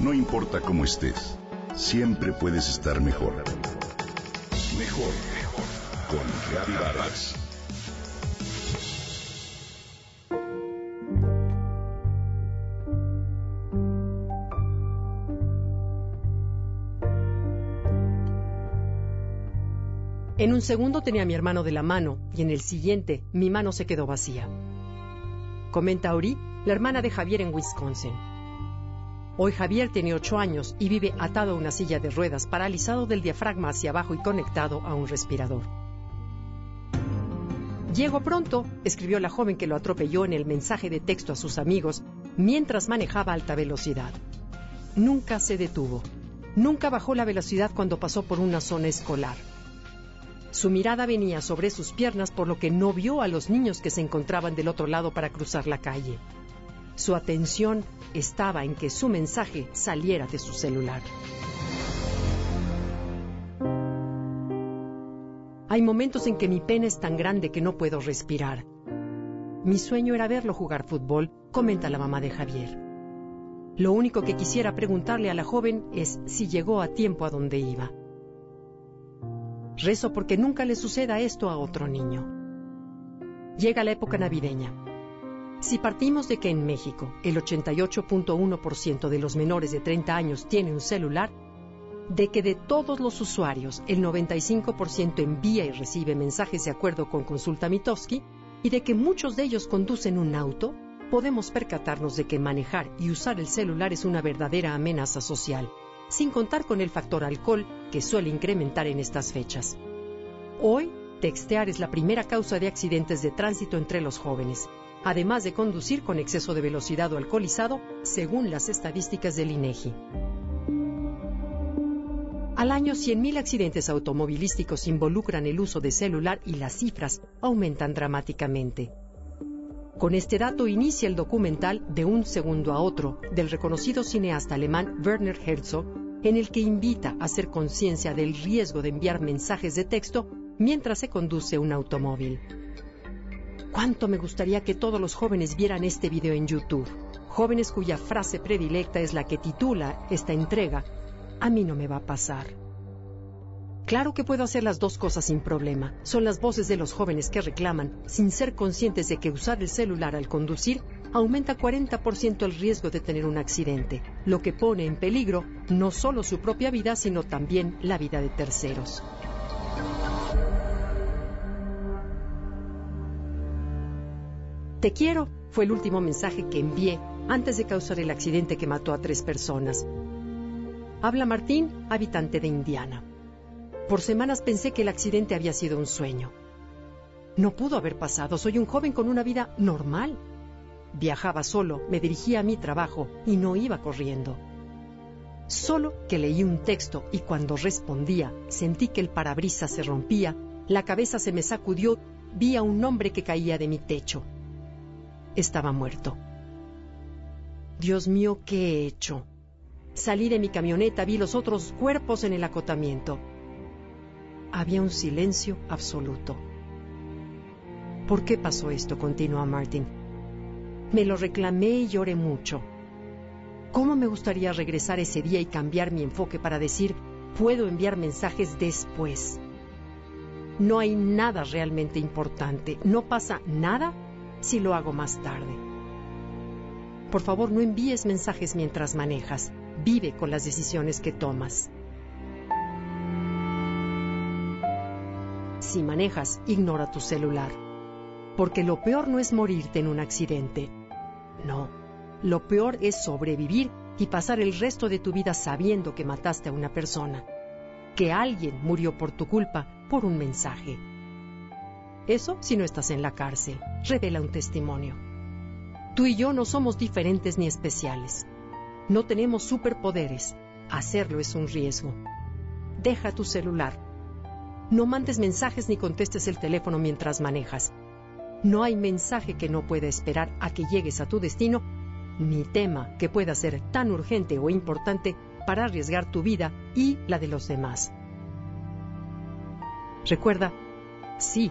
No importa cómo estés, siempre puedes estar mejor. Mejor, mejor. Con Reavivadas. En un segundo tenía a mi hermano de la mano y en el siguiente mi mano se quedó vacía. Comenta Ori, la hermana de Javier en Wisconsin. Hoy Javier tiene ocho años y vive atado a una silla de ruedas, paralizado del diafragma hacia abajo y conectado a un respirador. Llego pronto, escribió la joven que lo atropelló en el mensaje de texto a sus amigos mientras manejaba alta velocidad. Nunca se detuvo. Nunca bajó la velocidad cuando pasó por una zona escolar. Su mirada venía sobre sus piernas por lo que no vio a los niños que se encontraban del otro lado para cruzar la calle. Su atención estaba en que su mensaje saliera de su celular. Hay momentos en que mi pena es tan grande que no puedo respirar. Mi sueño era verlo jugar fútbol, comenta la mamá de Javier. Lo único que quisiera preguntarle a la joven es si llegó a tiempo a donde iba. Rezo porque nunca le suceda esto a otro niño. Llega la época navideña. Si partimos de que en México el 88.1% de los menores de 30 años tiene un celular, de que de todos los usuarios el 95% envía y recibe mensajes de acuerdo con Consulta Mitofsky, y de que muchos de ellos conducen un auto, podemos percatarnos de que manejar y usar el celular es una verdadera amenaza social sin contar con el factor alcohol que suele incrementar en estas fechas. Hoy, textear es la primera causa de accidentes de tránsito entre los jóvenes, además de conducir con exceso de velocidad o alcoholizado, según las estadísticas del INEGI. Al año, 100.000 accidentes automovilísticos involucran el uso de celular y las cifras aumentan dramáticamente. Con este dato inicia el documental De un segundo a otro del reconocido cineasta alemán Werner Herzog, en el que invita a hacer conciencia del riesgo de enviar mensajes de texto mientras se conduce un automóvil. ¿Cuánto me gustaría que todos los jóvenes vieran este video en YouTube? Jóvenes cuya frase predilecta es la que titula esta entrega, A mí no me va a pasar. Claro que puedo hacer las dos cosas sin problema. Son las voces de los jóvenes que reclaman, sin ser conscientes de que usar el celular al conducir aumenta 40% el riesgo de tener un accidente, lo que pone en peligro no solo su propia vida, sino también la vida de terceros. Te quiero fue el último mensaje que envié antes de causar el accidente que mató a tres personas. Habla Martín, habitante de Indiana. Por semanas pensé que el accidente había sido un sueño. No pudo haber pasado, soy un joven con una vida normal. Viajaba solo, me dirigía a mi trabajo y no iba corriendo. Solo que leí un texto y cuando respondía sentí que el parabrisas se rompía, la cabeza se me sacudió, vi a un hombre que caía de mi techo. Estaba muerto. Dios mío, ¿qué he hecho? Salí de mi camioneta, vi los otros cuerpos en el acotamiento había un silencio absoluto. ¿Por qué pasó esto? continúa Martin. Me lo reclamé y lloré mucho. ¿Cómo me gustaría regresar ese día y cambiar mi enfoque para decir, puedo enviar mensajes después? No hay nada realmente importante, no pasa nada si lo hago más tarde. Por favor, no envíes mensajes mientras manejas, vive con las decisiones que tomas. Si manejas, ignora tu celular. Porque lo peor no es morirte en un accidente. No, lo peor es sobrevivir y pasar el resto de tu vida sabiendo que mataste a una persona. Que alguien murió por tu culpa por un mensaje. Eso si no estás en la cárcel. Revela un testimonio. Tú y yo no somos diferentes ni especiales. No tenemos superpoderes. Hacerlo es un riesgo. Deja tu celular no mandes mensajes ni contestes el teléfono mientras manejas. No hay mensaje que no pueda esperar a que llegues a tu destino, ni tema que pueda ser tan urgente o importante para arriesgar tu vida y la de los demás. Recuerda, sí